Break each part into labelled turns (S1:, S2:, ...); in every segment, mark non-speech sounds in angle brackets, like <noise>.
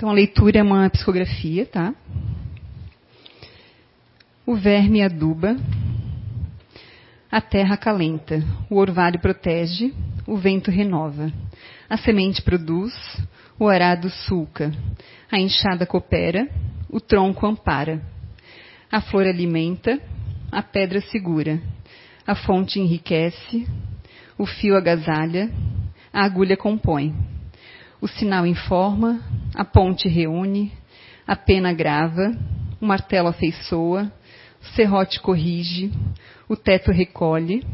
S1: Então a leitura é uma psicografia, tá? O verme aduba, a terra acalenta, o orvalho protege, o vento renova, a semente produz, o arado sulca, a enxada coopera, o tronco ampara, a flor alimenta, a pedra segura, a fonte enriquece, o fio agasalha, a agulha compõe. O sinal informa, a ponte reúne, a pena grava, o martelo afeiçoa, o serrote corrige, o teto recolhe,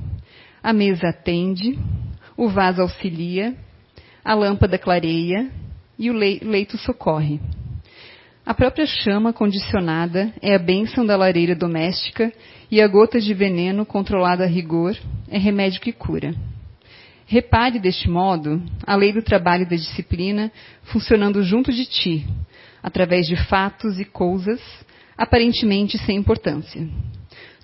S1: a mesa atende, o vaso auxilia, a lâmpada clareia e o leito socorre. A própria chama condicionada é a bênção da lareira doméstica e a gota de veneno controlada a rigor é remédio que cura. Repare deste modo a lei do trabalho e da disciplina funcionando junto de ti, através de fatos e coisas aparentemente sem importância.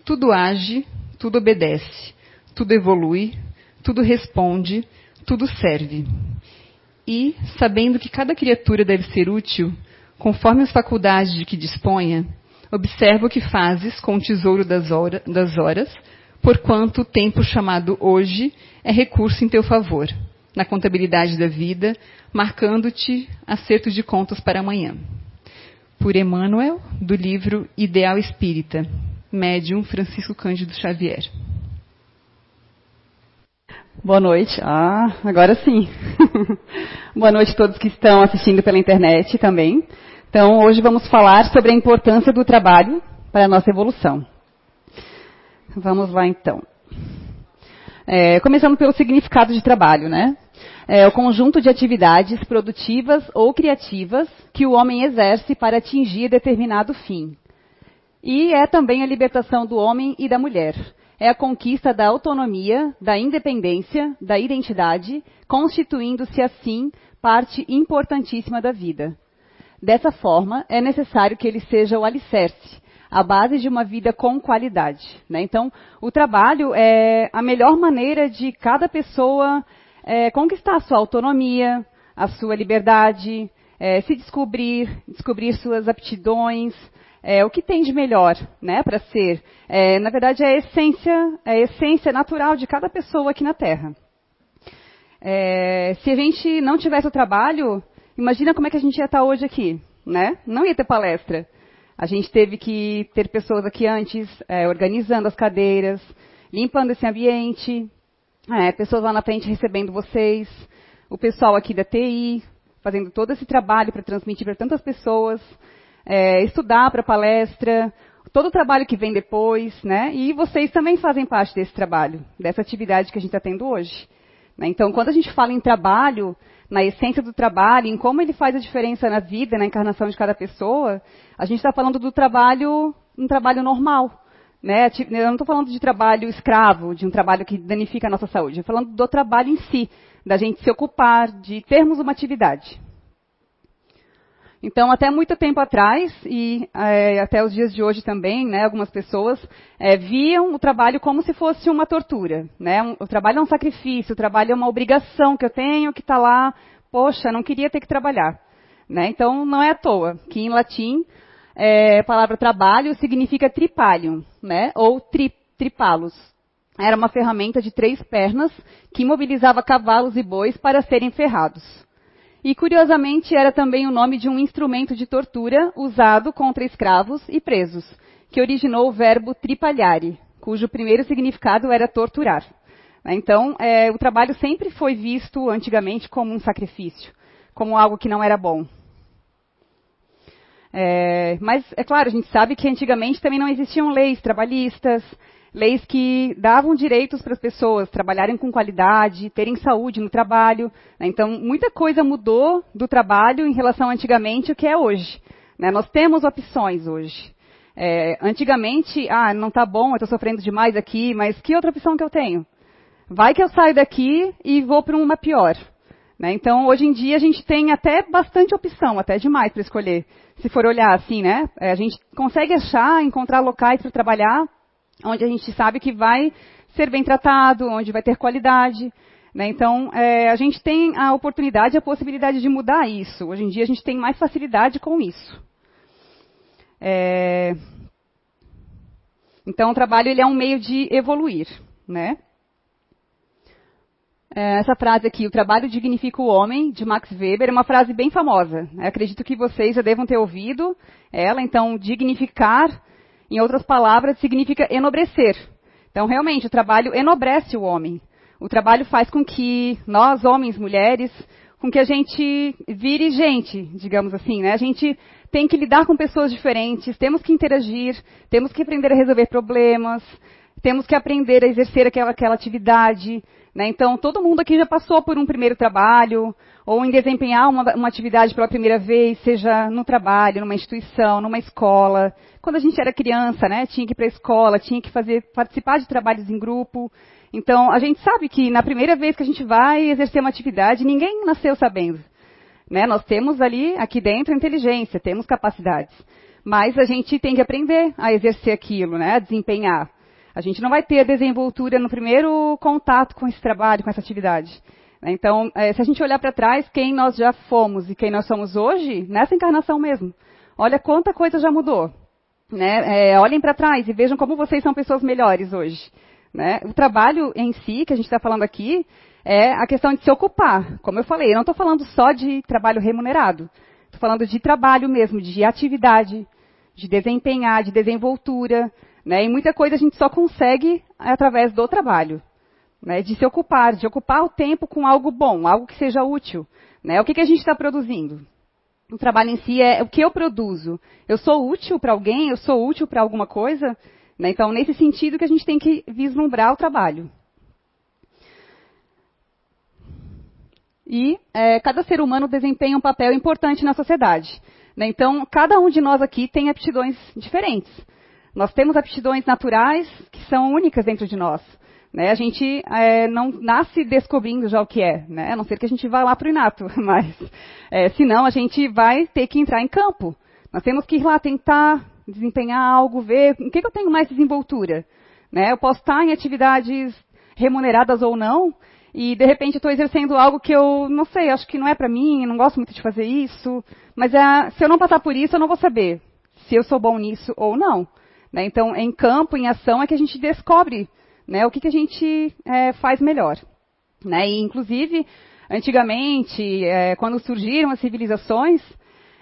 S1: Tudo age, tudo obedece, tudo evolui, tudo responde, tudo serve. E, sabendo que cada criatura deve ser útil, conforme as faculdades de que disponha, observa o que fazes com o tesouro das, das horas porquanto o tempo chamado hoje é recurso em teu favor, na contabilidade da vida, marcando-te acertos de contas para amanhã. Por Emmanuel, do livro Ideal Espírita, médium Francisco Cândido Xavier.
S2: Boa noite. Ah, agora sim. <laughs> Boa noite a todos que estão assistindo pela internet também. Então, hoje vamos falar sobre a importância do trabalho para a nossa evolução. Vamos lá então. É, começando pelo significado de trabalho, né? É o conjunto de atividades produtivas ou criativas que o homem exerce para atingir determinado fim. E é também a libertação do homem e da mulher. É a conquista da autonomia, da independência, da identidade, constituindo-se assim parte importantíssima da vida. Dessa forma, é necessário que ele seja o alicerce, a base de uma vida com qualidade. Né? Então, o trabalho é a melhor maneira de cada pessoa é, conquistar a sua autonomia, a sua liberdade, é, se descobrir, descobrir suas aptidões, é, o que tem de melhor né, para ser. É, na verdade, é a, essência, é a essência natural de cada pessoa aqui na Terra. É, se a gente não tivesse o trabalho, imagina como é que a gente ia estar hoje aqui. Né? Não ia ter palestra. A gente teve que ter pessoas aqui antes é, organizando as cadeiras, limpando esse ambiente, é, pessoas lá na frente recebendo vocês, o pessoal aqui da TI fazendo todo esse trabalho para transmitir para tantas pessoas, é, estudar para palestra, todo o trabalho que vem depois, né? E vocês também fazem parte desse trabalho, dessa atividade que a gente está tendo hoje. Né? Então, quando a gente fala em trabalho, na essência do trabalho, em como ele faz a diferença na vida, na encarnação de cada pessoa, a gente está falando do trabalho, um trabalho normal. Né? Eu não estou falando de trabalho escravo, de um trabalho que danifica a nossa saúde. Estou falando do trabalho em si, da gente se ocupar, de termos uma atividade. Então, até muito tempo atrás, e é, até os dias de hoje também, né, algumas pessoas é, viam o trabalho como se fosse uma tortura. Né? O trabalho é um sacrifício, o trabalho é uma obrigação que eu tenho, que está lá, poxa, não queria ter que trabalhar. Né? Então, não é à toa que em latim é, a palavra trabalho significa tripalium, né? ou tri, tripalos. Era uma ferramenta de três pernas que mobilizava cavalos e bois para serem ferrados. E, curiosamente, era também o nome de um instrumento de tortura usado contra escravos e presos, que originou o verbo tripalhare, cujo primeiro significado era torturar. Então, é, o trabalho sempre foi visto antigamente como um sacrifício, como algo que não era bom. É, mas, é claro, a gente sabe que antigamente também não existiam leis trabalhistas, leis que davam direitos para as pessoas trabalharem com qualidade, terem saúde no trabalho. Né? Então, muita coisa mudou do trabalho em relação antigamente o que é hoje. Né? Nós temos opções hoje. É, antigamente, ah, não está bom, eu estou sofrendo demais aqui, mas que outra opção que eu tenho? Vai que eu saio daqui e vou para uma pior. Né? Então, hoje em dia, a gente tem até bastante opção, até demais para escolher. Se for olhar assim, né? É, a gente consegue achar, encontrar locais para trabalhar onde a gente sabe que vai ser bem tratado, onde vai ter qualidade. Né? Então, é, a gente tem a oportunidade e a possibilidade de mudar isso. Hoje em dia, a gente tem mais facilidade com isso. É, então, o trabalho ele é um meio de evoluir. Né? É, essa frase aqui, o trabalho dignifica o homem, de Max Weber, é uma frase bem famosa. Eu acredito que vocês já devam ter ouvido ela. Então, dignificar, em outras palavras, significa enobrecer. Então, realmente, o trabalho enobrece o homem. O trabalho faz com que nós, homens, mulheres, com que a gente vire gente, digamos assim, né? A gente tem que lidar com pessoas diferentes, temos que interagir, temos que aprender a resolver problemas, temos que aprender a exercer aquela, aquela atividade. Né? Então, todo mundo aqui já passou por um primeiro trabalho, ou em desempenhar uma, uma atividade pela primeira vez, seja no trabalho, numa instituição, numa escola. Quando a gente era criança, né, tinha que ir para a escola, tinha que fazer, participar de trabalhos em grupo. Então, a gente sabe que na primeira vez que a gente vai exercer uma atividade, ninguém nasceu sabendo. Né? Nós temos ali, aqui dentro, inteligência, temos capacidades. Mas a gente tem que aprender a exercer aquilo, né? a desempenhar. A gente não vai ter a desenvoltura no primeiro contato com esse trabalho, com essa atividade. Então, é, se a gente olhar para trás, quem nós já fomos e quem nós somos hoje, nessa encarnação mesmo, olha quanta coisa já mudou. Né? É, olhem para trás e vejam como vocês são pessoas melhores hoje. Né? O trabalho em si, que a gente está falando aqui, é a questão de se ocupar. Como eu falei, eu não estou falando só de trabalho remunerado. Estou falando de trabalho mesmo, de atividade, de desempenhar, de desenvoltura. Né? E muita coisa a gente só consegue através do trabalho. Né? De se ocupar, de ocupar o tempo com algo bom, algo que seja útil. Né? O que, que a gente está produzindo? O trabalho em si é o que eu produzo. Eu sou útil para alguém? Eu sou útil para alguma coisa? Né? Então, nesse sentido que a gente tem que vislumbrar o trabalho. E é, cada ser humano desempenha um papel importante na sociedade. Né? Então, cada um de nós aqui tem aptidões diferentes. Nós temos aptidões naturais que são únicas dentro de nós. Né? A gente é, não nasce descobrindo já o que é, né? a não ser que a gente vá lá para o inato, <laughs> mas é, senão a gente vai ter que entrar em campo. Nós temos que ir lá tentar desempenhar algo, ver o que, que eu tenho mais desenvoltura. Né? Eu posso estar em atividades remuneradas ou não, e de repente estou exercendo algo que eu não sei, acho que não é para mim, não gosto muito de fazer isso, mas é, se eu não passar por isso, eu não vou saber se eu sou bom nisso ou não. Né? Então, em campo, em ação, é que a gente descobre né, o que, que a gente é, faz melhor. Né? E, inclusive, antigamente, é, quando surgiram as civilizações,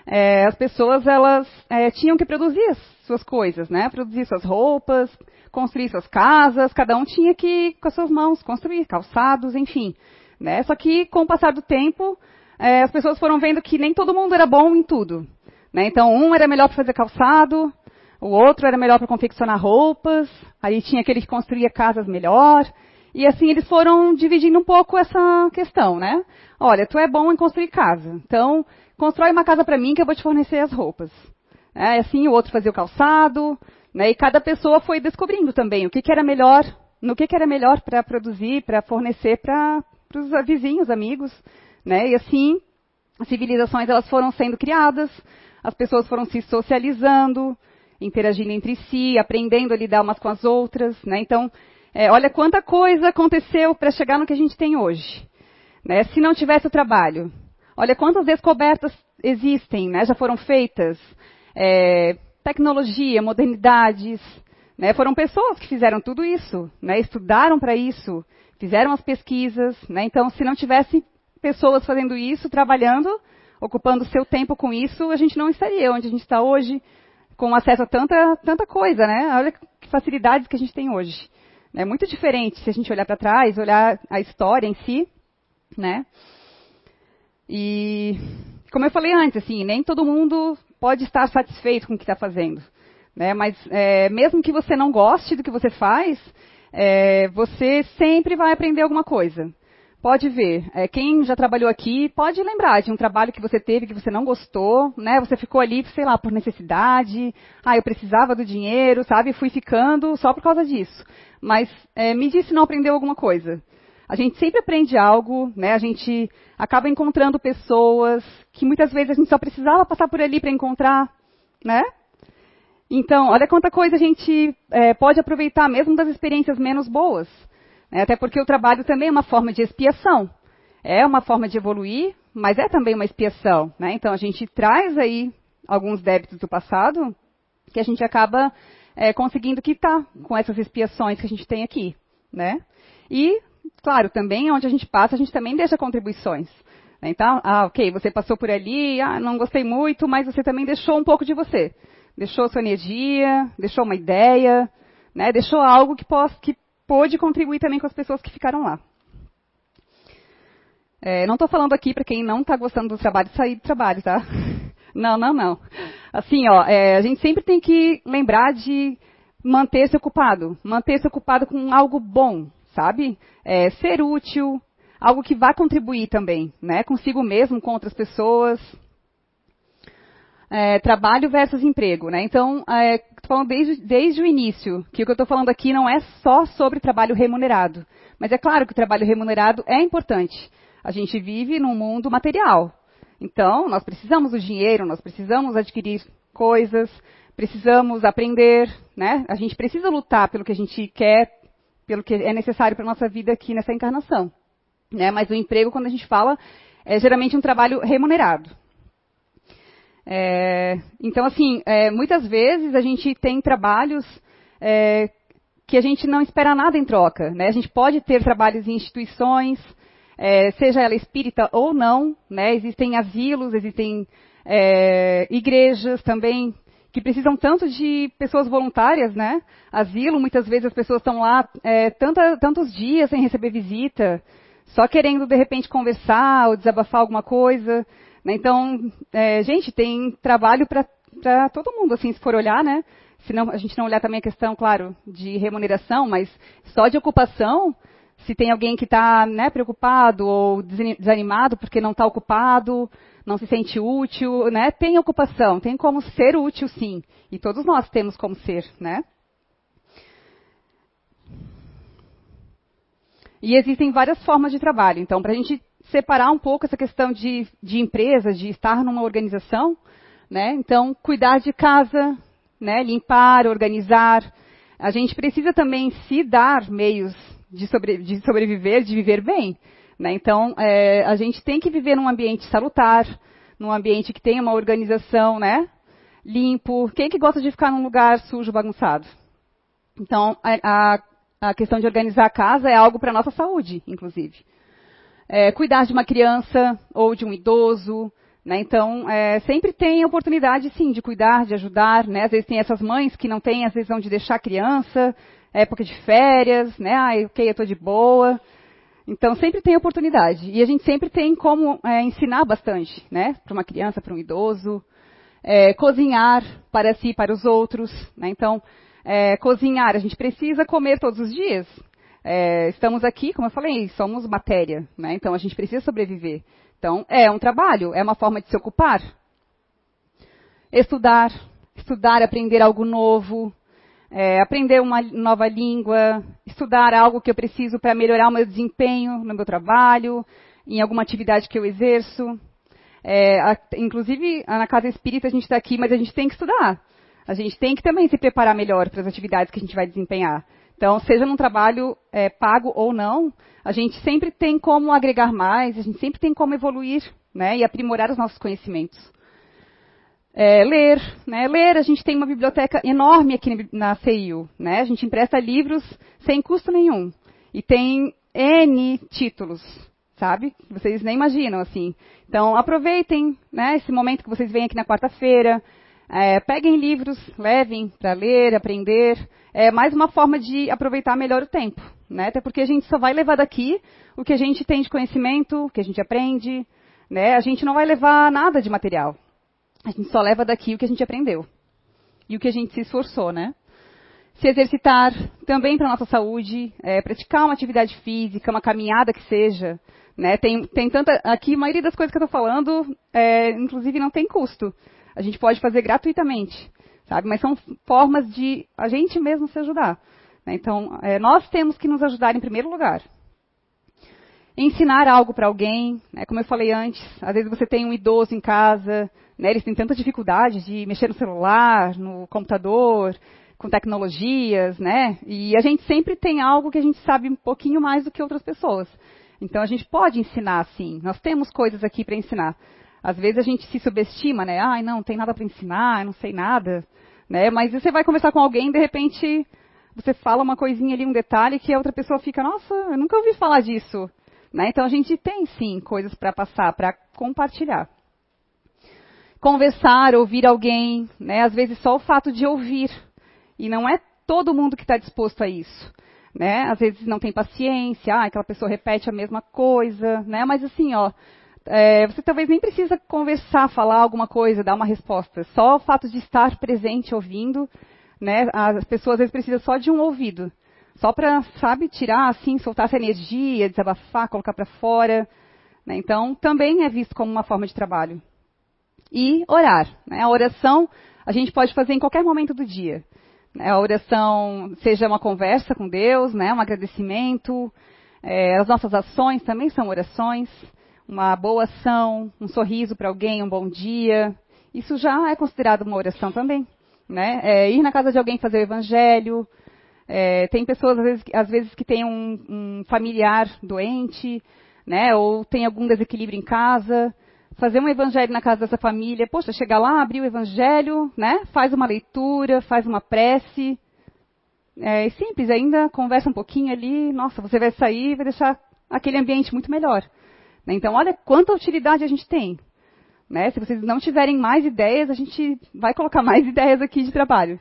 S2: é, as pessoas elas é, tinham que produzir as suas coisas, né? Produzir suas roupas, construir suas casas, cada um tinha que, com as suas mãos, construir calçados, enfim. Né? Só que, com o passar do tempo, é, as pessoas foram vendo que nem todo mundo era bom em tudo. Né? Então, um era melhor para fazer calçado, o outro era melhor para confeccionar roupas, aí tinha aquele que construía casas melhor. E assim eles foram dividindo um pouco essa questão, né? Olha, tu é bom em construir casa, então constrói uma casa para mim que eu vou te fornecer as roupas. É, assim o outro fazia o calçado, né? E cada pessoa foi descobrindo também o que, que era melhor, no que, que era melhor para produzir, para fornecer para os vizinhos, amigos, né? E assim as civilizações elas foram sendo criadas, as pessoas foram se socializando, interagindo entre si, aprendendo a lidar umas com as outras, né? Então, é, olha quanta coisa aconteceu para chegar no que a gente tem hoje. Né? Se não tivesse o trabalho, olha quantas descobertas existem, né? já foram feitas. É, tecnologia, modernidades. Né? Foram pessoas que fizeram tudo isso, né? estudaram para isso, fizeram as pesquisas. Né? Então, se não tivesse pessoas fazendo isso, trabalhando, ocupando seu tempo com isso, a gente não estaria onde a gente está hoje, com acesso a tanta, tanta coisa, né? Olha que facilidades que a gente tem hoje. É muito diferente se a gente olhar para trás, olhar a história em si, né? E como eu falei antes, assim, nem todo mundo pode estar satisfeito com o que está fazendo, né? Mas é, mesmo que você não goste do que você faz, é, você sempre vai aprender alguma coisa. Pode ver, é, quem já trabalhou aqui pode lembrar de um trabalho que você teve que você não gostou, né? Você ficou ali, sei lá, por necessidade. Ah, eu precisava do dinheiro, sabe? Fui ficando só por causa disso. Mas é, me disse se não aprendeu alguma coisa. A gente sempre aprende algo, né? A gente acaba encontrando pessoas que muitas vezes a gente só precisava passar por ali para encontrar, né? Então, olha quanta coisa a gente é, pode aproveitar mesmo das experiências menos boas. Né? Até porque o trabalho também é uma forma de expiação. É uma forma de evoluir, mas é também uma expiação. Né? Então a gente traz aí alguns débitos do passado que a gente acaba é, conseguindo quitar com essas expiações que a gente tem aqui. Né? E, claro, também onde a gente passa, a gente também deixa contribuições. Então, ah, ok, você passou por ali, ah, não gostei muito, mas você também deixou um pouco de você. Deixou sua energia, deixou uma ideia, né? deixou algo que, possa, que pôde contribuir também com as pessoas que ficaram lá. É, não estou falando aqui para quem não está gostando do trabalho sair do trabalho, tá? <laughs> Não, não, não. Assim, ó, é, a gente sempre tem que lembrar de manter-se ocupado, manter-se ocupado com algo bom, sabe? É, ser útil, algo que vá contribuir também, né? Consigo mesmo, com outras pessoas. É, trabalho versus emprego, né? Então, é, falando desde, desde o início que o que eu estou falando aqui não é só sobre trabalho remunerado, mas é claro que o trabalho remunerado é importante. A gente vive num mundo material, então nós precisamos do dinheiro, nós precisamos adquirir coisas, precisamos aprender, né? A gente precisa lutar pelo que a gente quer, pelo que é necessário para a nossa vida aqui nessa encarnação. Né? Mas o emprego, quando a gente fala, é geralmente um trabalho remunerado. É, então, assim, é, muitas vezes a gente tem trabalhos é, que a gente não espera nada em troca. Né? A gente pode ter trabalhos em instituições, é, seja ela espírita ou não. Né? Existem asilos, existem é, igrejas também que precisam tanto de pessoas voluntárias, né? Asilo, muitas vezes as pessoas estão lá é, tanta, tantos dias sem receber visita só querendo de repente conversar ou desabafar alguma coisa. Né? Então, é, gente, tem trabalho para todo mundo, assim, se for olhar, né? Se não, a gente não olhar também a questão, claro, de remuneração, mas só de ocupação, se tem alguém que está né, preocupado ou desanimado porque não está ocupado, não se sente útil, né? Tem ocupação, tem como ser útil, sim. E todos nós temos como ser, né? E existem várias formas de trabalho. Então, para a gente separar um pouco essa questão de, de empresa, de estar numa organização, né? Então, cuidar de casa, né? limpar, organizar. A gente precisa também se dar meios de, sobre, de sobreviver, de viver bem. Né? Então, é, a gente tem que viver num ambiente salutar, num ambiente que tenha uma organização, né? Limpo. Quem é que gosta de ficar num lugar sujo, bagunçado? Então, a, a a questão de organizar a casa é algo para a nossa saúde, inclusive. É, cuidar de uma criança ou de um idoso, né? Então, é, sempre tem oportunidade, sim, de cuidar, de ajudar, né? Às vezes tem essas mães que não têm, às vezes, onde deixar a criança, época de férias, né? Ah, ok, eu estou de boa. Então, sempre tem oportunidade. E a gente sempre tem como é, ensinar bastante, né? Para uma criança, para um idoso. É, cozinhar para si e para os outros, né? Então, é, cozinhar, a gente precisa comer todos os dias. É, estamos aqui, como eu falei, somos matéria, né? então a gente precisa sobreviver. Então, é um trabalho, é uma forma de se ocupar. Estudar, estudar, aprender algo novo, é, aprender uma nova língua, estudar algo que eu preciso para melhorar o meu desempenho no meu trabalho, em alguma atividade que eu exerço. É, a, inclusive, na casa espírita a gente está aqui, mas a gente tem que estudar a gente tem que também se preparar melhor para as atividades que a gente vai desempenhar. Então, seja num trabalho é, pago ou não, a gente sempre tem como agregar mais, a gente sempre tem como evoluir né, e aprimorar os nossos conhecimentos. É, ler, né? Ler, a gente tem uma biblioteca enorme aqui na CIU, né? A gente empresta livros sem custo nenhum. E tem N títulos, sabe? Vocês nem imaginam, assim. Então, aproveitem, né, esse momento que vocês vêm aqui na quarta-feira, é, peguem livros, levem para ler, aprender. É mais uma forma de aproveitar melhor o tempo. Né? Até porque a gente só vai levar daqui o que a gente tem de conhecimento, o que a gente aprende. Né? A gente não vai levar nada de material. A gente só leva daqui o que a gente aprendeu. E o que a gente se esforçou, né? Se exercitar também para a nossa saúde, é, praticar uma atividade física, uma caminhada que seja. Né? Tem, tem tanta. Aqui, a maioria das coisas que eu estou falando, é, inclusive, não tem custo a gente pode fazer gratuitamente, sabe? Mas são formas de a gente mesmo se ajudar. Né? Então, é, nós temos que nos ajudar em primeiro lugar. Ensinar algo para alguém, né? como eu falei antes, às vezes você tem um idoso em casa, né? eles têm tanta dificuldade de mexer no celular, no computador, com tecnologias, né? E a gente sempre tem algo que a gente sabe um pouquinho mais do que outras pessoas. Então a gente pode ensinar sim. Nós temos coisas aqui para ensinar. Às vezes a gente se subestima, né? Ai, não, não tem nada para ensinar, não sei nada, né? Mas você vai conversar com alguém, de repente você fala uma coisinha ali, um detalhe que a outra pessoa fica, nossa, eu nunca ouvi falar disso. Né? Então a gente tem sim coisas para passar, para compartilhar. Conversar, ouvir alguém, né? às vezes só o fato de ouvir. E não é todo mundo que está disposto a isso. Né? Às vezes não tem paciência, ah, aquela pessoa repete a mesma coisa, né? Mas assim, ó, é, você talvez nem precisa conversar, falar alguma coisa, dar uma resposta. Só o fato de estar presente, ouvindo, né? As pessoas às vezes precisam só de um ouvido. Só para, sabe, tirar, assim, soltar essa energia, desabafar, colocar para fora. Né? Então, também é visto como uma forma de trabalho. E orar. Né? A oração a gente pode fazer em qualquer momento do dia. Né? A oração, seja uma conversa com Deus, né? um agradecimento. É, as nossas ações também são orações. Uma boa ação, um sorriso para alguém, um bom dia. Isso já é considerado uma oração também. Né? É, ir na casa de alguém fazer o evangelho, é, tem pessoas, às vezes, às vezes que têm um, um, familiar doente, né, ou tem algum desequilíbrio em casa. Fazer um evangelho na casa dessa família, poxa, chegar lá, abrir o evangelho, né, faz uma leitura, faz uma prece. É simples, ainda conversa um pouquinho ali, nossa, você vai sair e vai deixar aquele ambiente muito melhor. Né? Então, olha quanta utilidade a gente tem. Né? Se vocês não tiverem mais ideias, a gente vai colocar mais <laughs> ideias aqui de trabalho.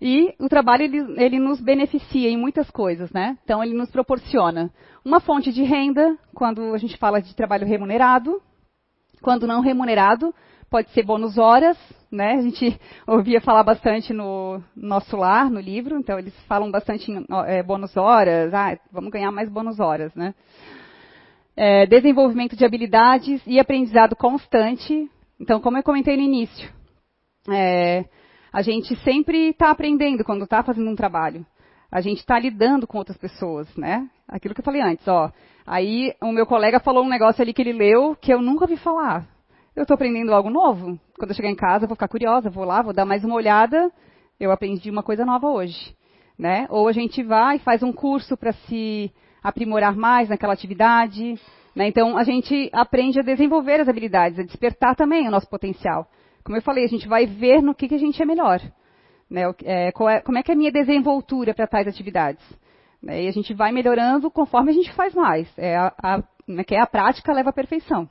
S2: E o trabalho ele, ele, nos beneficia em muitas coisas, né? Então ele nos proporciona uma fonte de renda quando a gente fala de trabalho remunerado, quando não remunerado pode ser bônus horas, né? A gente <laughs> ouvia falar bastante no nosso lar, no livro, então eles falam bastante em é, bônus horas, ah, vamos ganhar mais bônus horas, né? É, desenvolvimento de habilidades e aprendizado constante. Então, como eu comentei no início, é, a gente sempre está aprendendo quando está fazendo um trabalho. A gente está lidando com outras pessoas, né? Aquilo que eu falei antes, ó. Aí o meu colega falou um negócio ali que ele leu que eu nunca ouvi falar. Eu estou aprendendo algo novo. Quando eu chegar em casa, eu vou ficar curiosa, vou lá, vou dar mais uma olhada. Eu aprendi uma coisa nova hoje, né? Ou a gente vai e faz um curso para se aprimorar mais naquela atividade. Né? Então a gente aprende a desenvolver as habilidades, a despertar também o nosso potencial. Como eu falei, a gente vai ver no que, que a gente é melhor. Né? É, é, como é que é a minha desenvoltura para tais atividades. Né? E a gente vai melhorando conforme a gente faz mais. É a, a, né, que é a prática leva à perfeição.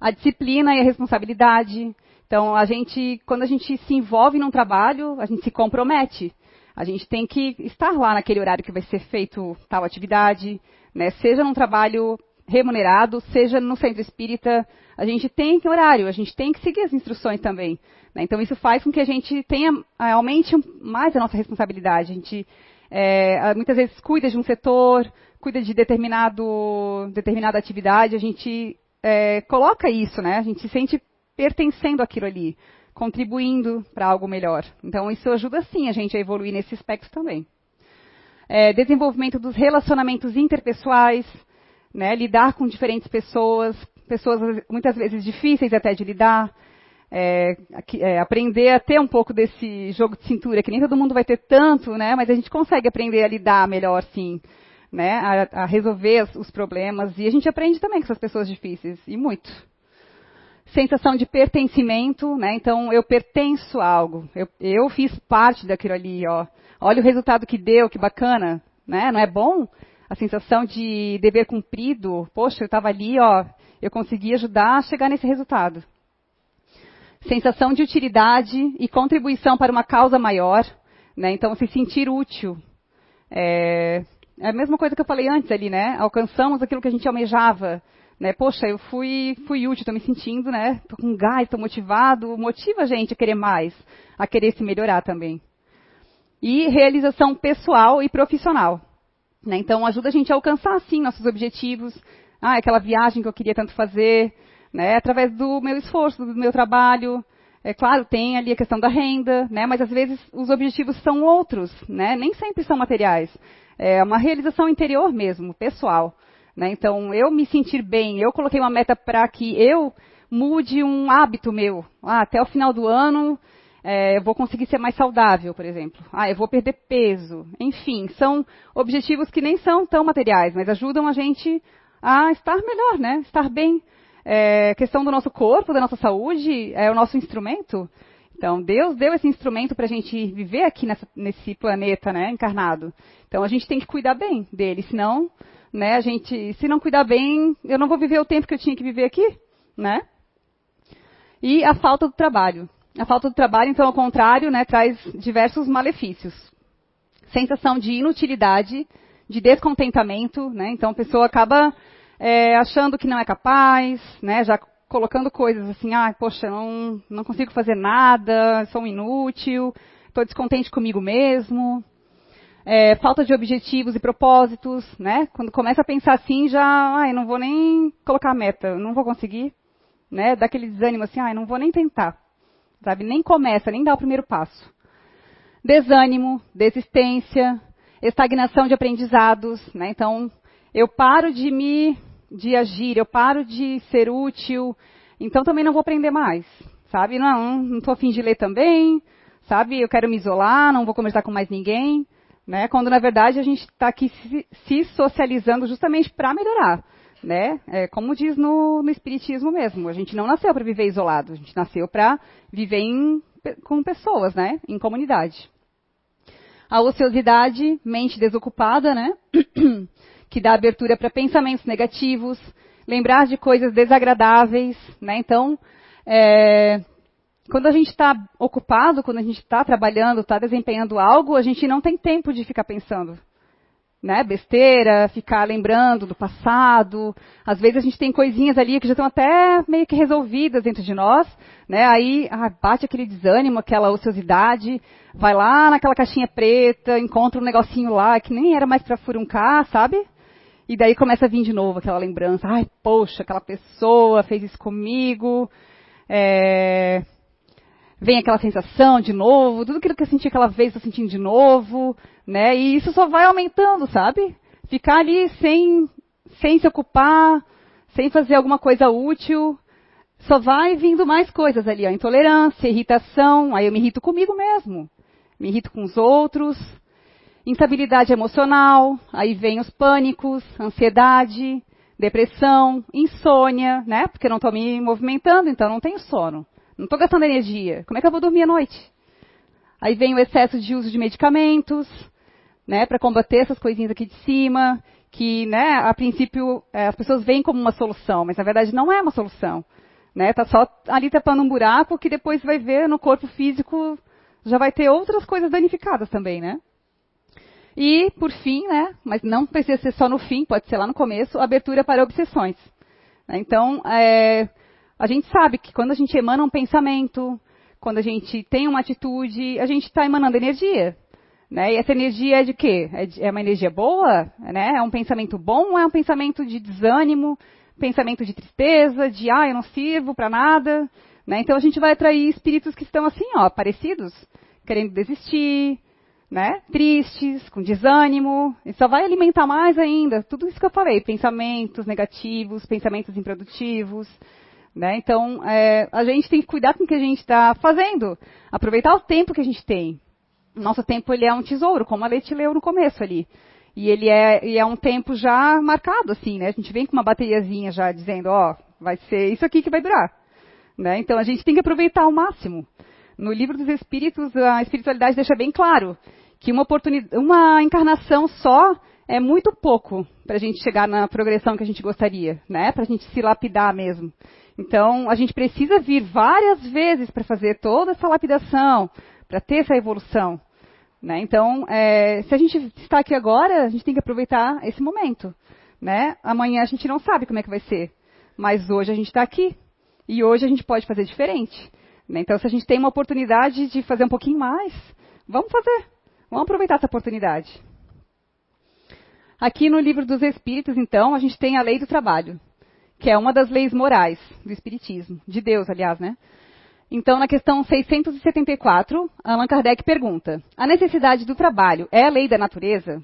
S2: A disciplina e a responsabilidade. Então, a gente, quando a gente se envolve num trabalho, a gente se compromete. A gente tem que estar lá naquele horário que vai ser feito tal atividade, né? seja num trabalho remunerado, seja no centro espírita, a gente tem que horário, a gente tem que seguir as instruções também. Né? Então isso faz com que a gente tenha, eh, aumente mais a nossa responsabilidade. A gente é, muitas vezes cuida de um setor, cuida de determinado, determinada atividade, a gente é, coloca isso, né? A gente se sente pertencendo àquilo ali, contribuindo para algo melhor. Então isso ajuda sim a gente a evoluir nesse aspecto também. É, desenvolvimento dos relacionamentos interpessoais, né, lidar com diferentes pessoas, pessoas muitas vezes difíceis até de lidar, é, é, aprender a ter um pouco desse jogo de cintura, que nem todo mundo vai ter tanto, né, mas a gente consegue aprender a lidar melhor, sim, né, a, a resolver os problemas, e a gente aprende também com essas pessoas difíceis, e muito. Sensação de pertencimento, né, então eu pertenço a algo, eu, eu fiz parte daquilo ali, ó, olha o resultado que deu, que bacana, né, não é bom? a sensação de dever cumprido, poxa, eu estava ali, ó, eu consegui ajudar a chegar nesse resultado. Sensação de utilidade e contribuição para uma causa maior, né? Então, se sentir útil. É, é a mesma coisa que eu falei antes ali, né? Alcançamos aquilo que a gente almejava. Né? Poxa, eu fui, fui útil, estou me sentindo, né? Estou com gás, estou motivado. Motiva a gente a querer mais, a querer se melhorar também. E realização pessoal e profissional. Né? Então, ajuda a gente a alcançar, sim, nossos objetivos. Ah, aquela viagem que eu queria tanto fazer, né? através do meu esforço, do meu trabalho. É claro, tem ali a questão da renda, né? mas às vezes os objetivos são outros, né? nem sempre são materiais. É uma realização interior mesmo, pessoal. Né? Então, eu me sentir bem, eu coloquei uma meta para que eu mude um hábito meu. Ah, até o final do ano, é, eu vou conseguir ser mais saudável, por exemplo. Ah, eu vou perder peso. Enfim, são objetivos que nem são tão materiais, mas ajudam a gente a estar melhor, né? Estar bem. É, questão do nosso corpo, da nossa saúde, é o nosso instrumento. Então, Deus deu esse instrumento para a gente viver aqui nessa, nesse planeta, né, encarnado. Então, a gente tem que cuidar bem dele, senão, né, a gente, se não cuidar bem, eu não vou viver o tempo que eu tinha que viver aqui, né? E a falta do trabalho. A falta do trabalho, então, ao contrário, né, traz diversos malefícios. Sensação de inutilidade, de descontentamento, né? Então a pessoa acaba é, achando que não é capaz, né? Já colocando coisas assim, ah, poxa, não, não consigo fazer nada, sou inútil, estou descontente comigo mesmo. É, falta de objetivos e propósitos, né? Quando começa a pensar assim, já, ai, não vou nem colocar meta, não vou conseguir, né? Desânimo assim, ai, não vou nem tentar sabe? Nem começa, nem dá o primeiro passo. Desânimo, desistência, estagnação de aprendizados, né? Então, eu paro de me, de agir, eu paro de ser útil, então também não vou aprender mais, sabe? Não, não estou afim de ler também, sabe? Eu quero me isolar, não vou conversar com mais ninguém, né? Quando na verdade a gente está aqui se, socializando justamente para melhorar né? É, como diz no, no, Espiritismo mesmo, a gente não nasceu para viver isolado, a gente nasceu para viver em, com pessoas, né? Em comunidade. A ociosidade, mente desocupada, né? <clears throat> que dá abertura para pensamentos negativos, lembrar de coisas desagradáveis, né? Então, é, quando a gente está ocupado, quando a gente está trabalhando, está desempenhando algo, a gente não tem tempo de ficar pensando né, besteira, ficar lembrando do passado. Às vezes a gente tem coisinhas ali que já estão até meio que resolvidas dentro de nós, né? Aí ah, bate aquele desânimo, aquela ociosidade, vai lá naquela caixinha preta, encontra um negocinho lá que nem era mais para furuncar, sabe? E daí começa a vir de novo aquela lembrança. Ai, poxa, aquela pessoa fez isso comigo. É, vem aquela sensação de novo, tudo aquilo que eu senti aquela vez, estou sentindo de novo, né? E isso só vai aumentando, sabe? Ficar ali sem, sem se ocupar, sem fazer alguma coisa útil, só vai vindo mais coisas ali, ó, intolerância, irritação, aí eu me irrito comigo mesmo, me irrito com os outros, instabilidade emocional, aí vem os pânicos, ansiedade, depressão, insônia, né? Porque eu não estou me movimentando, então não tenho sono. Não estou gastando energia. Como é que eu vou dormir à noite? Aí vem o excesso de uso de medicamentos, né, para combater essas coisinhas aqui de cima, que, né, a princípio é, as pessoas veem como uma solução, mas na verdade não é uma solução. Né, tá só ali tapando um buraco que depois vai ver no corpo físico já vai ter outras coisas danificadas também, né? E, por fim, né, mas não precisa ser só no fim, pode ser lá no começo, abertura para obsessões. Então, é, a gente sabe que quando a gente emana um pensamento, quando a gente tem uma atitude, a gente está emanando energia. Né? E essa energia é de quê? É, é, uma energia boa? Né? É um pensamento bom ou é um pensamento de desânimo, pensamento de tristeza, de ah, eu não sirvo para nada? Né? Então a gente vai atrair espíritos que estão assim, ó, parecidos, querendo desistir, né? tristes, com desânimo, e só vai alimentar mais ainda tudo isso que eu falei, pensamentos negativos, pensamentos improdutivos, né? Então, é, a gente tem que cuidar com o que a gente está fazendo, aproveitar o tempo que a gente tem. Nosso tempo ele é um tesouro, como a Leite leu no começo ali. E ele é, é um tempo já marcado, assim, né? A gente vem com uma bateriazinha já dizendo, ó, vai ser isso aqui que vai durar. Né? Então a gente tem que aproveitar ao máximo. No livro dos Espíritos, a espiritualidade deixa bem claro que uma, uma encarnação só é muito pouco para a gente chegar na progressão que a gente gostaria, né? Para a gente se lapidar mesmo. Então, a gente precisa vir várias vezes para fazer toda essa lapidação, para ter essa evolução. Né? Então, é, se a gente está aqui agora, a gente tem que aproveitar esse momento. Né? Amanhã a gente não sabe como é que vai ser, mas hoje a gente está aqui e hoje a gente pode fazer diferente. Né? Então, se a gente tem uma oportunidade de fazer um pouquinho mais, vamos fazer. Vamos aproveitar essa oportunidade. Aqui no livro dos Espíritos, então, a gente tem a lei do trabalho que é uma das leis morais do Espiritismo, de Deus, aliás, né? Então, na questão 674, Allan Kardec pergunta: A necessidade do trabalho é a lei da natureza?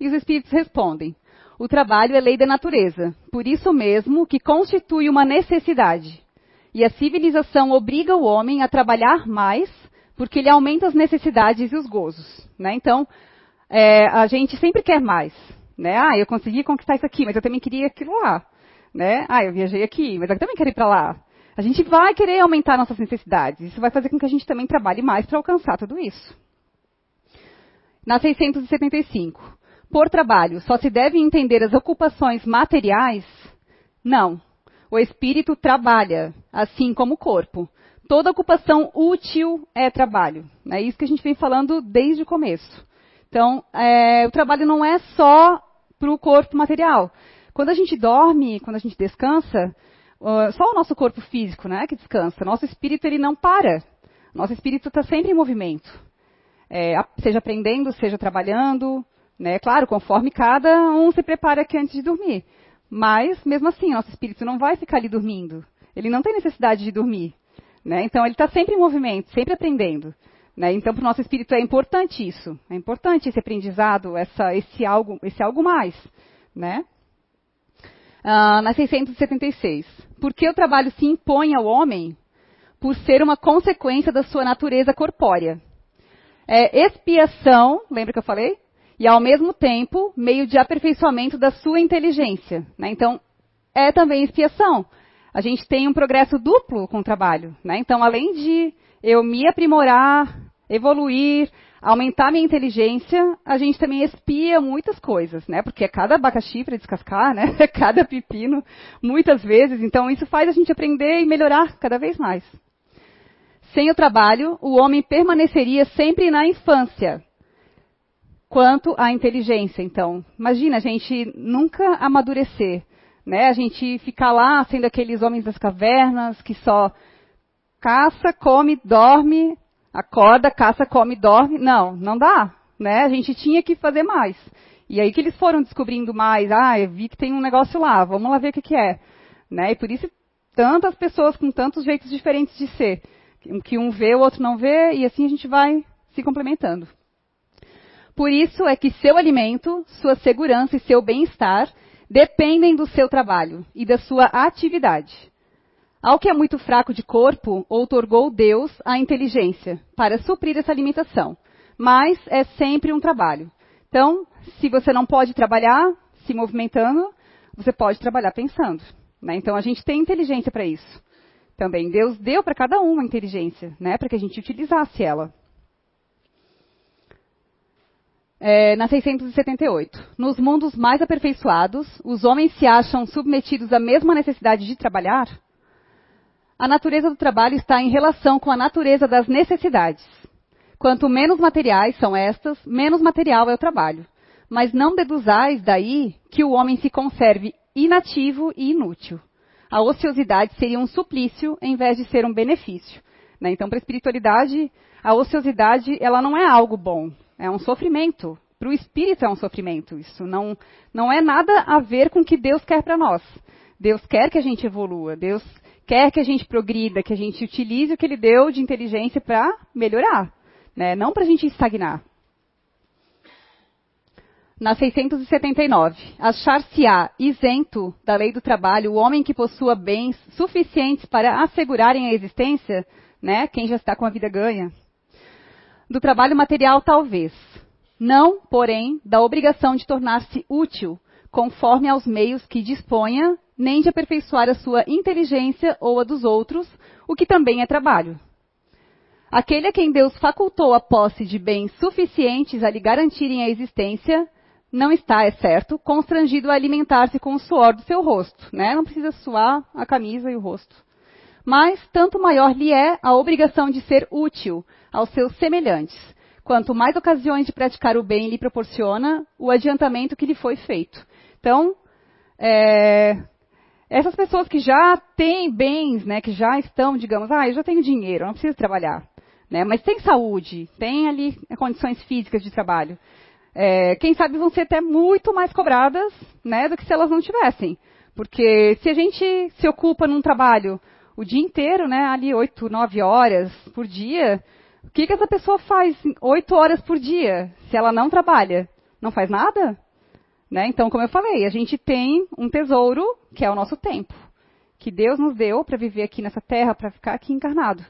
S2: E os espíritos respondem: O trabalho é lei da natureza, por isso mesmo que constitui uma necessidade. E a civilização obriga o homem a trabalhar mais porque ele aumenta as necessidades e os gozos. Né? Então, é, a gente sempre quer mais. Né? Ah, eu consegui conquistar isso aqui, mas eu também queria aquilo lá. Né? Ah, eu viajei aqui, mas eu também quero ir para lá. A gente vai querer aumentar nossas necessidades. Isso vai fazer com que a gente também trabalhe mais para alcançar tudo isso. Na 675. Por trabalho, só se deve entender as ocupações materiais? Não. O espírito trabalha, assim como o corpo. Toda ocupação útil é trabalho. É isso que a gente vem falando desde o começo. Então, é, o trabalho não é só para o corpo material. Quando a gente dorme, quando a gente descansa, só o nosso corpo físico né, que descansa. Nosso espírito ele não para. Nosso espírito está sempre em movimento. É, seja aprendendo, seja trabalhando. Né, claro, conforme cada um se prepara aqui antes de dormir. Mas, mesmo assim, nosso espírito não vai ficar ali dormindo. Ele não tem necessidade de dormir. Né? Então, ele está sempre em movimento, sempre aprendendo. Né? Então, para o nosso espírito é importante isso. É importante esse aprendizado, essa, esse, algo, esse algo mais. Né? Ah, na 676. Por que o trabalho se impõe ao homem? Por ser uma consequência da sua natureza corpórea. É expiação, lembra que eu falei? E ao mesmo tempo, meio de aperfeiçoamento da sua inteligência. Né? Então, é também expiação a gente tem um progresso duplo com o trabalho. Né? Então, além de eu me aprimorar, evoluir, aumentar minha inteligência, a gente também expia muitas coisas, né? Porque é cada abacaxi para descascar, né? <laughs> É cada pepino, muitas vezes. Então, isso faz a gente aprender e melhorar cada vez mais. Sem o trabalho, o homem permaneceria sempre na infância. Quanto à inteligência, então, imagina a gente nunca amadurecer né? A gente ficar lá sendo aqueles homens das cavernas que só caça, come, dorme, acorda, caça, come, dorme. Não, não dá, né? A gente tinha que fazer mais. E aí que eles foram descobrindo mais, ah, eu vi que tem um negócio lá, vamos lá ver o que, que é. Né? E por isso tantas pessoas com tantos jeitos diferentes de ser. Que um vê, o outro não vê, e assim a gente vai se complementando. Por isso é que seu alimento, sua segurança e seu bem-estar dependem do seu trabalho e da sua atividade. Ao que é muito fraco de corpo, outorgou Deus a inteligência para suprir essa limitação. Mas é sempre um trabalho. Então, se você não pode trabalhar se movimentando, você pode trabalhar pensando. Né? Então, a gente tem inteligência para isso. Também Deus deu para cada um uma inteligência, né? para que a gente utilizasse ela é, na 678. Nos mundos mais aperfeiçoados, os homens se acham submetidos à mesma necessidade de trabalhar? A natureza do trabalho está em relação com a natureza das necessidades. Quanto menos materiais são estas, menos material é o trabalho. Mas não deduzais daí que o homem se conserve inativo e inútil. A ociosidade seria um suplício em vez de ser um benefício. Né? Então, para a espiritualidade, a ociosidade ela não é algo bom, é um sofrimento. Para o espírito é um sofrimento. Isso não, não é nada a ver com o que Deus quer para nós. Deus quer que a gente evolua. Deus quer que a gente progrida, que a gente utilize o que Ele deu de inteligência para melhorar. Né? Não para a gente estagnar. Na 679, achar-se-á isento da lei do trabalho o homem que possua bens suficientes para assegurarem a existência, né? Quem já está com a vida ganha, do trabalho material, talvez. Não, porém, da obrigação de tornar-se útil, conforme aos meios que disponha, nem de aperfeiçoar a sua inteligência ou a dos outros, o que também é trabalho. Aquele a quem Deus facultou a posse de bens suficientes a lhe garantirem a existência, não está, é certo, constrangido a alimentar-se com o suor do seu rosto, né? Não precisa suar a camisa e o rosto. Mas tanto maior lhe é a obrigação de ser útil, aos seus semelhantes. Quanto mais ocasiões de praticar o bem lhe proporciona, o adiantamento que lhe foi feito. Então, é, essas pessoas que já têm bens, né, que já estão, digamos, ah, eu já tenho dinheiro, não preciso trabalhar, né, mas tem saúde, tem ali condições físicas de trabalho. É, quem sabe vão ser até muito mais cobradas, né, do que se elas não tivessem. Porque se a gente se ocupa num trabalho o dia inteiro, né, ali oito, nove horas por dia, o que, que essa pessoa faz oito horas por dia se ela não trabalha? Não faz nada? Né? Então, como eu falei, a gente tem um tesouro que é o nosso tempo, que Deus nos deu para viver aqui nessa terra, para ficar aqui encarnado.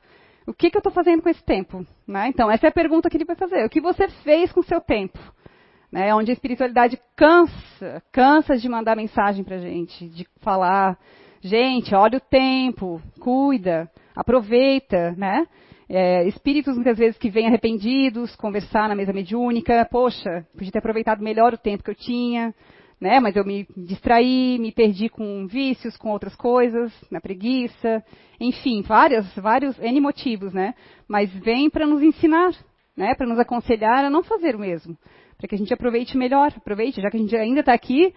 S2: O que, que eu estou fazendo com esse tempo? Né? Então, essa é a pergunta que ele vai fazer. O que você fez com o seu tempo? Né? Onde a espiritualidade cansa, cansa de mandar mensagem para a gente, de falar, gente, olha o tempo, cuida, aproveita, né? É, espíritos muitas vezes que vêm arrependidos, conversar na mesa mediúnica, poxa, podia ter aproveitado melhor o tempo que eu tinha, né? Mas eu me distraí, me perdi com vícios, com outras coisas, na preguiça, enfim, várias, vários N motivos, né? Mas vem para nos ensinar, né? Para nos aconselhar a não fazer o mesmo, para que a gente aproveite melhor, aproveite, já que a gente ainda está aqui,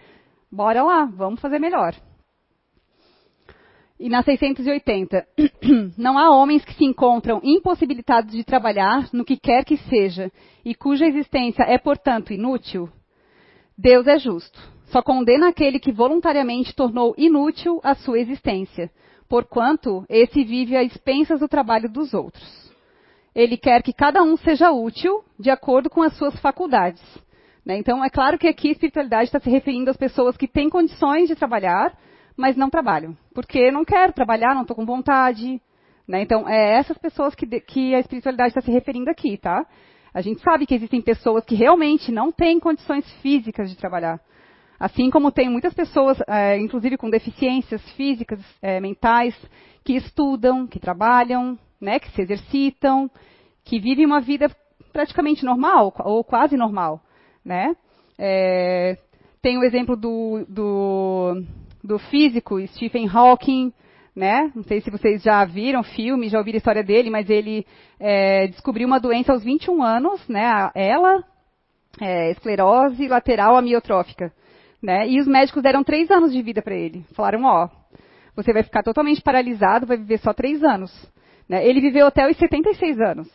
S2: bora lá, vamos fazer melhor. E na 680, <clears throat> não há homens que se encontram impossibilitados de trabalhar no que quer que seja e cuja existência é, portanto, inútil? Deus é justo. Só condena aquele que voluntariamente tornou inútil a sua existência, porquanto esse vive a expensas do trabalho dos outros. Ele quer que cada um seja útil de acordo com as suas faculdades. Né? Então, é claro que aqui a espiritualidade está se referindo às pessoas que têm condições de trabalhar, mas não trabalham. Porque não quero trabalhar, não estou com vontade. Né? Então, é essas pessoas que, que a espiritualidade está se referindo aqui, tá? A gente sabe que existem pessoas que realmente não têm condições físicas de trabalhar. Assim como tem muitas pessoas, é, inclusive com deficiências físicas, é, mentais, que estudam, que trabalham, né, que se exercitam, que vivem uma vida praticamente normal, ou quase normal. Né? É, tem o exemplo do, do do físico Stephen Hawking, né? Não sei se vocês já viram filme, já ouviram a história dele, mas ele é, descobriu uma doença aos 21 anos, né? Ela, é, esclerose lateral amiotrófica, né? E os médicos deram três anos de vida para ele. Falaram, ó, você vai ficar totalmente paralisado, vai viver só três anos. Né? Ele viveu até os 76 anos.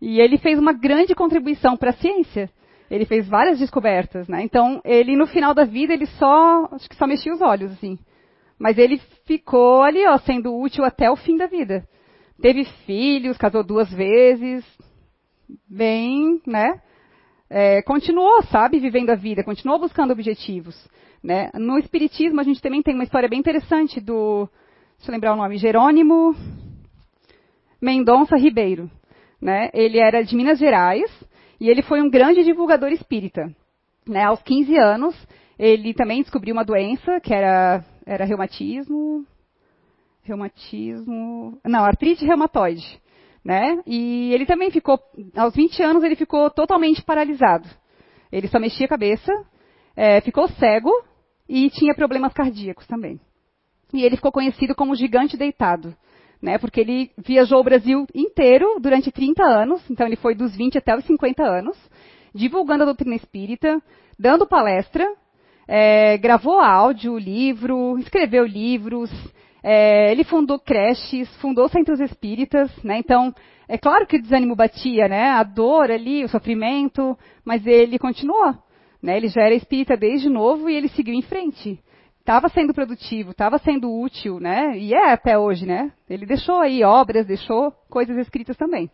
S2: E ele fez uma grande contribuição para a ciência. Ele fez várias descobertas, né? Então, ele no final da vida, ele só, acho que só mexia os olhos, assim. Mas ele ficou ali, ó, sendo útil até o fim da vida. Teve filhos, casou duas vezes, bem, né? É, continuou, sabe, vivendo a vida, continuou buscando objetivos. Né? No Espiritismo, a gente também tem uma história bem interessante do, deixa eu lembrar o nome, Jerônimo Mendonça Ribeiro. Né? Ele era de Minas Gerais, e ele foi um grande divulgador espírita. Né? Aos 15 anos, ele também descobriu uma doença que era, era reumatismo. Reumatismo. Não, artrite reumatoide. Né? E ele também ficou, aos 20 anos, ele ficou totalmente paralisado. Ele só mexia a cabeça, é, ficou cego e tinha problemas cardíacos também. E ele ficou conhecido como gigante deitado né? Porque ele viajou o Brasil inteiro durante 30 anos, então ele foi dos 20 até os 50 anos, divulgando a doutrina espírita, dando palestra, é, gravou áudio, livro, escreveu livros, é, ele fundou creches, fundou centros espíritas, né? Então, é claro que o desânimo batia, né? A dor ali, o sofrimento, mas ele continuou. Né? Ele já era espírita desde novo e ele seguiu em frente estava sendo produtivo, estava sendo útil, né? E é até hoje, né? Ele deixou aí obras, deixou coisas escritas também.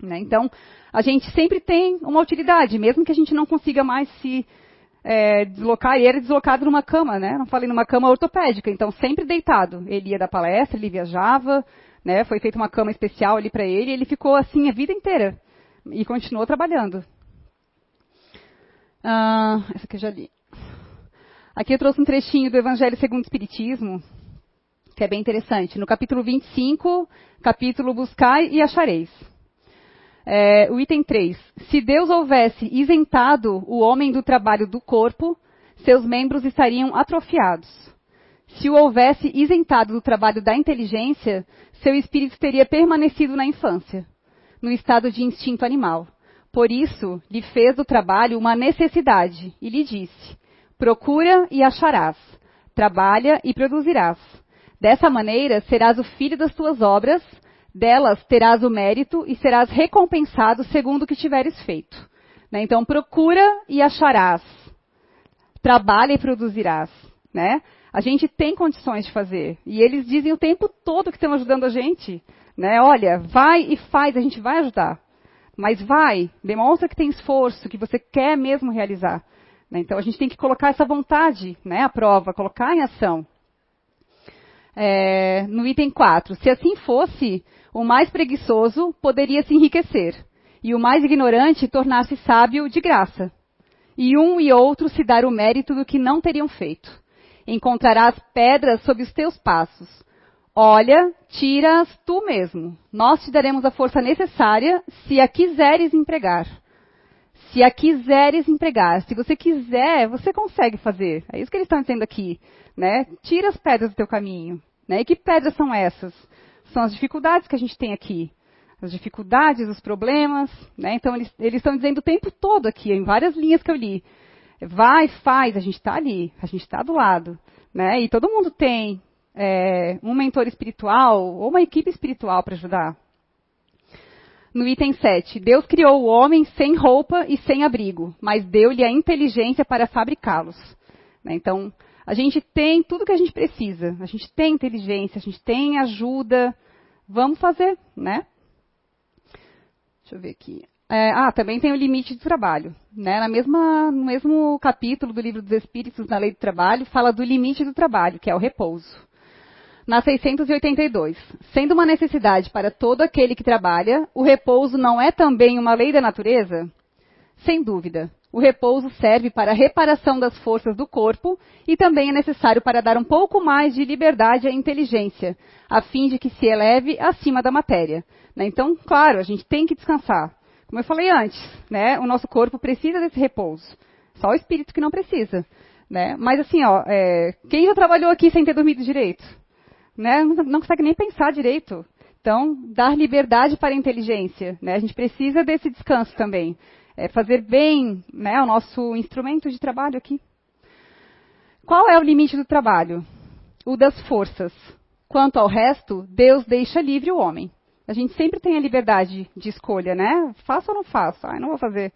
S2: Né? Então, a gente sempre tem uma utilidade, mesmo que a gente não consiga mais se é, deslocar. E era deslocado numa cama, né? Não falei numa cama ortopédica, então sempre deitado. Ele ia da palestra, ele viajava, né? Foi feita uma cama especial ali para ele, e ele ficou assim a vida inteira e continuou trabalhando. Ah, essa aqui eu já li. Aqui eu trouxe um trechinho do Evangelho segundo o Espiritismo, que é bem interessante. No capítulo 25, capítulo Buscai e Achareis. É, o item 3. Se Deus houvesse isentado o homem do trabalho do corpo, seus membros estariam atrofiados. Se o houvesse isentado do trabalho da inteligência, seu espírito teria permanecido na infância, no estado de instinto animal. Por isso, lhe fez do trabalho uma necessidade e lhe disse: Procura e acharás. Trabalha e produzirás. Dessa maneira serás o filho das tuas obras, delas terás o mérito e serás recompensado segundo o que tiveres feito. Né? Então, procura e acharás. Trabalha e produzirás. Né? A gente tem condições de fazer. E eles dizem o tempo todo que estão ajudando a gente. Né? Olha, vai e faz, a gente vai ajudar. Mas vai, demonstra que tem esforço, que você quer mesmo realizar. Né? Então a gente tem que colocar essa vontade né, à prova, colocar em ação. é, no item 4. Se assim fosse, o mais preguiçoso poderia se enriquecer, e o mais ignorante tornar-se sábio de graça. E um e outro se dar o mérito do que não teriam feito. Encontrarás pedras sob os teus passos. Olha, tira-as tu mesmo. Nós te daremos a força necessária se a quiseres empregar. Se a quiseres empregar, se você quiser, você consegue fazer. É isso que eles estão dizendo aqui, né? Tira as pedras do teu caminho, né? E que pedras são essas? São as dificuldades que a gente tem aqui, as dificuldades, os problemas, né? Então eles, eles estão dizendo o tempo todo aqui, em várias linhas que eu li, vai, faz, a gente está ali, a gente está do lado, né? E todo mundo tem é, um mentor espiritual ou uma equipe espiritual para ajudar no item 7, Deus criou o homem sem roupa e sem abrigo, mas deu-lhe a inteligência para fabricá-los. Né, então, a gente tem tudo que a gente precisa. A gente tem inteligência, a gente tem ajuda. Vamos fazer, né? Deixa eu ver aqui. É, ah, também tem o limite do trabalho. Né? Na mesma, no mesmo capítulo do livro dos Espíritos, na Lei do Trabalho, fala do limite do trabalho, que é o repouso na 682. Sendo uma necessidade para todo aquele que trabalha, o repouso não é também uma lei da natureza? Sem dúvida. O repouso serve para a reparação das forças do corpo e também é necessário para dar um pouco mais de liberdade à inteligência, a fim de que se eleve acima da matéria. Né? Então, claro, a gente tem que descansar. Como eu falei antes, né? o nosso corpo precisa desse repouso. Só o espírito que não precisa. Né? Mas assim, ó, é, quem já trabalhou aqui sem ter dormido direito? Né, não consegue nem pensar direito. Então, dar liberdade para a inteligência. Né? A gente precisa desse descanso também. É fazer bem né, o nosso instrumento de trabalho aqui. Qual é o limite do trabalho? O das forças. Quanto ao resto, Deus deixa livre o homem. A gente sempre tem a liberdade de escolha, né? Faço ou não faço? Ah, não vou fazer.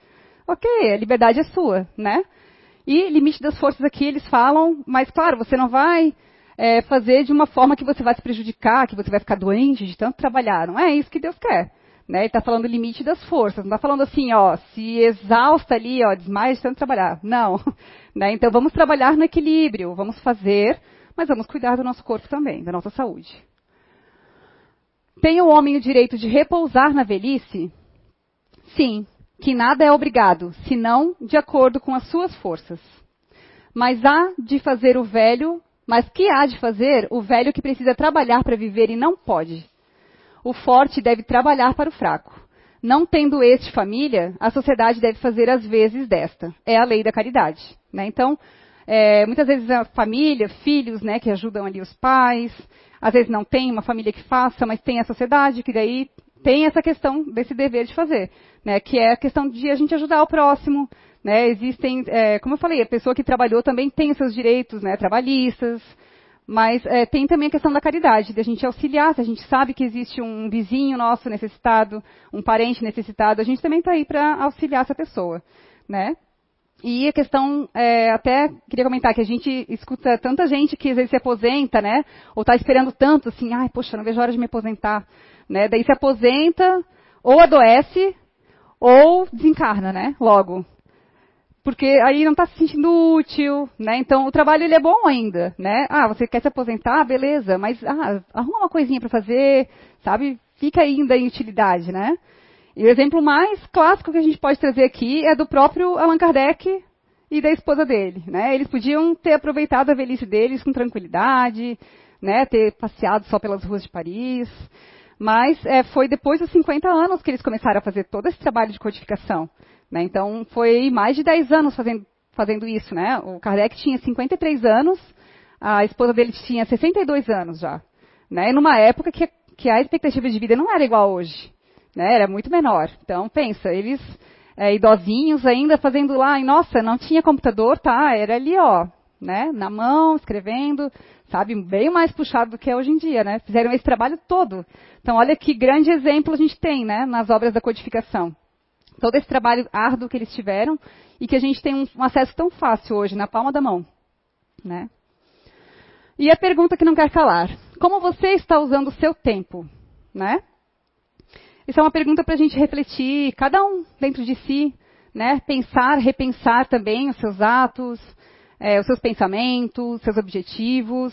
S2: Ok, a liberdade é sua, né? E limite das forças aqui eles falam, mas claro, você não vai é, fazer de uma forma que você vai se prejudicar, que você vai ficar doente de tanto trabalhar. Não é isso que Deus quer. Né? Ele está falando limite das forças, não está falando assim, ó, se exausta ali, ó, desmaia de tanto trabalhar. Não. <laughs> Né? Então vamos trabalhar no equilíbrio, vamos fazer, mas vamos cuidar do nosso corpo também, da nossa saúde. Tem o homem o direito de repousar na velhice? Sim, que nada é obrigado, senão de acordo com as suas forças. Mas há de fazer o velho mas que há de fazer o velho que precisa trabalhar para viver e não pode? O forte deve trabalhar para o fraco. Não tendo este família, a sociedade deve fazer as vezes desta. É a lei da caridade. Né? Então, é, muitas vezes a família, filhos, né, que ajudam ali os pais, às vezes não tem uma família que faça, mas tem a sociedade que daí tem essa questão desse dever de fazer, né, que é a questão de a gente ajudar o próximo, né, existem, é, como eu falei, a pessoa que trabalhou também tem os seus direitos né, trabalhistas, mas é, tem também a questão da caridade, de a gente auxiliar, se a gente sabe que existe um vizinho nosso necessitado, um parente necessitado, a gente também está aí para auxiliar essa pessoa. Né? E a questão, é, até queria comentar que a gente escuta tanta gente que às vezes se aposenta, né? Ou está esperando tanto, assim, ai, poxa, não vejo a hora de me aposentar. Né? Daí se aposenta, ou adoece, ou desencarna, né? Logo porque aí não está se sentindo útil, né? Então o trabalho ele é bom ainda, né? Ah, você quer se aposentar, beleza, mas ah, arruma uma coisinha para fazer, sabe? Fica ainda em utilidade, né? E o exemplo mais clássico que a gente pode trazer aqui é do próprio Allan Kardec e da esposa dele, né? Eles podiam ter aproveitado a velhice deles com tranquilidade, né? Ter passeado só pelas ruas de Paris, mas é, foi depois dos 50 anos que eles começaram a fazer todo esse trabalho de codificação. Né? Então, foi mais de 10 anos fazendo, fazendo isso. Né? O Kardec tinha 53 anos, a esposa dele tinha 62 anos já. Né? numa época que, que a expectativa de vida não era igual hoje. Né? Era muito menor. Então, pensa, eles é, idosinhos ainda fazendo lá, e nossa, não tinha computador, tá? Era ali, ó, né? Na mão, escrevendo, sabe? Bem mais puxado do que é hoje em dia, né? Fizeram esse trabalho todo. Então, olha que grande exemplo a gente tem, né? Nas obras da codificação todo esse trabalho árduo que eles tiveram e que a gente tem um, um acesso tão fácil hoje, na palma da mão. Né? E a pergunta que não quer calar: como você está usando o seu tempo? Né? Isso é uma pergunta para a gente refletir, cada um dentro de si, né? pensar, repensar também os seus atos, é, os seus pensamentos, seus objetivos.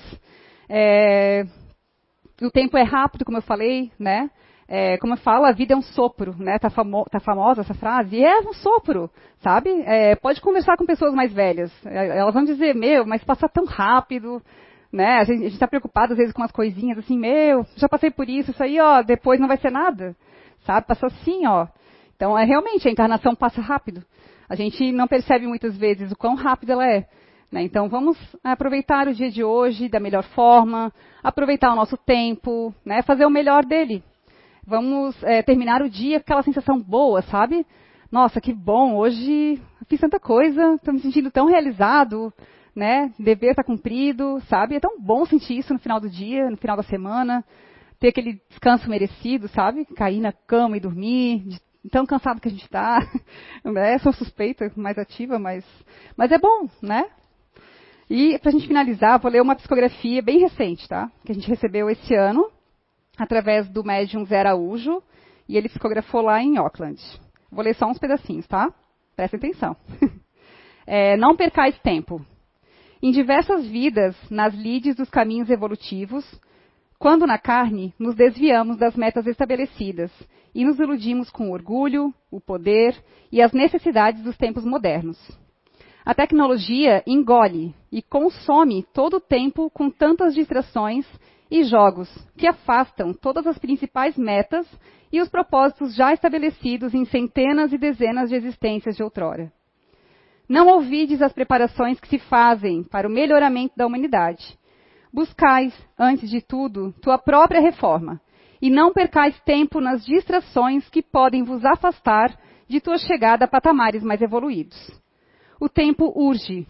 S2: É, o tempo é rápido, como eu falei, né? É, como eu falo, a vida é um sopro, né? Tá, famo tá famosa essa frase. E é um sopro, sabe? É, pode conversar com pessoas mais velhas. É, elas vão dizer, meu, mas passa tão rápido, né? A gente está preocupado às vezes com as coisinhas assim, meu, já passei por isso, isso aí, ó, depois não vai ser nada, sabe? Passa assim, ó. Então, é realmente a encarnação passa rápido. A gente não percebe muitas vezes o quão rápido ela é. Né? Então, vamos aproveitar o dia de hoje da melhor forma, aproveitar o nosso tempo, né? fazer o melhor dele. Vamos é, terminar o dia com aquela sensação boa, sabe? Nossa, que bom, hoje fiz tanta coisa, estou me sentindo tão realizado, né? Dever está cumprido, sabe? É tão bom sentir isso no final do dia, no final da semana, ter aquele descanso merecido, sabe? Cair na cama e dormir, de tão cansado que a gente está. <laughs> Né? Sou suspeita, mais ativa, mas, mas é bom, né? E, para a gente finalizar, vou ler uma psicografia bem recente, tá? Que a gente recebeu esse ano, através do médium Zé Araújo, e ele psicografou lá em Auckland. Vou ler só uns pedacinhos, tá? Prestem atenção. <laughs> É, não percais tempo. Em diversas vidas, nas lides dos caminhos evolutivos, quando na carne, nos desviamos das metas estabelecidas e nos iludimos com o orgulho, o poder e as necessidades dos tempos modernos. A tecnologia engole e consome todo o tempo com tantas distrações e jogos que afastam todas as principais metas e os propósitos já estabelecidos em centenas e dezenas de existências de outrora. Não ouvides as preparações que se fazem para o melhoramento da humanidade. Buscais, antes de tudo, tua própria reforma, e não percais tempo nas distrações que podem vos afastar de tua chegada a patamares mais evoluídos o tempo urge.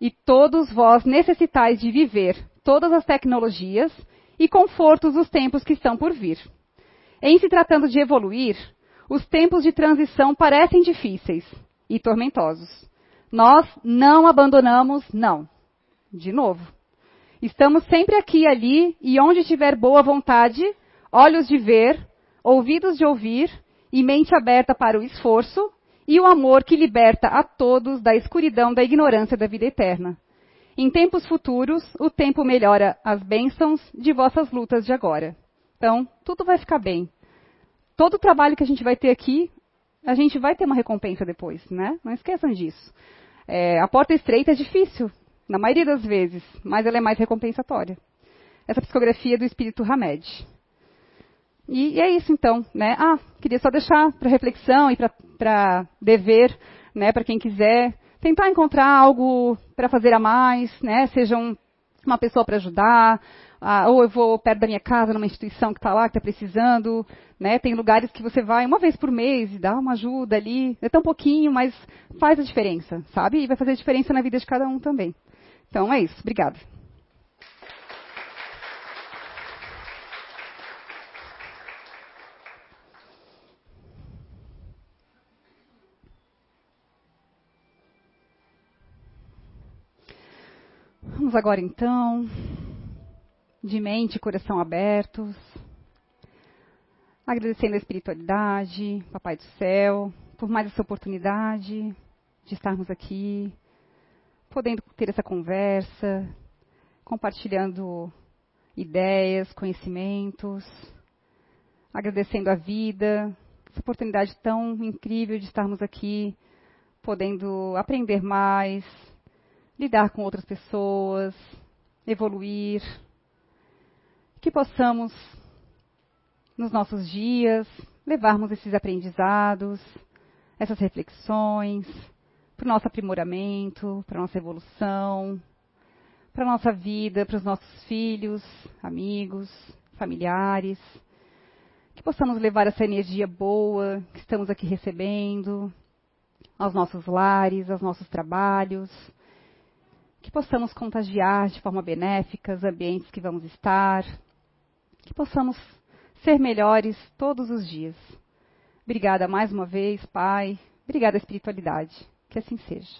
S2: E todos vós necessitais de viver todas as tecnologias e confortos dos tempos que estão por vir. Em se tratando de evoluir, os tempos de transição parecem difíceis e tormentosos. Nós não abandonamos, não. De novo. Estamos sempre aqui ali e onde tiver boa vontade, olhos de ver, ouvidos de ouvir e mente aberta para o esforço, e o amor que liberta a todos da escuridão da ignorância da vida eterna. Em tempos futuros, o tempo melhora as bênçãos de vossas lutas de agora. Então, tudo vai ficar bem. Todo o trabalho que a gente vai ter aqui, a gente vai ter uma recompensa depois, né? Não esqueçam disso. É, a porta estreita é difícil, na maioria das vezes, mas ela é mais recompensatória. Essa psicografia é do espírito Hamed. E, e, é isso então, né? Ah, queria só deixar para reflexão e para dever, né? Para quem quiser tentar encontrar algo para fazer a mais, né? Seja um, uma pessoa para ajudar, ah, ou eu vou perto da minha casa numa instituição que está lá, que está precisando, né? Tem lugares que você vai uma vez por mês e dá uma ajuda ali, é tão pouquinho, mas faz a diferença, sabe? E vai fazer a diferença na vida de cada um também. Então é isso. Obrigada. Vamos agora então, de mente e coração abertos, agradecendo a espiritualidade, Papai do Céu, por mais essa oportunidade de estarmos aqui, podendo ter essa conversa, compartilhando ideias, conhecimentos, agradecendo a vida, essa oportunidade tão incrível de estarmos aqui, podendo aprender mais, lidar com outras pessoas, evoluir, que possamos, nos nossos dias, levarmos esses aprendizados, essas reflexões, para o nosso aprimoramento, para a nossa evolução, para a nossa vida, para os nossos filhos, amigos, familiares. Que possamos levar essa energia boa que estamos aqui recebendo aos nossos lares, aos nossos trabalhos, que possamos contagiar de forma benéfica os ambientes que vamos estar, que possamos ser melhores todos os dias. Obrigada mais uma vez, Pai. Obrigada, espiritualidade. Que assim seja.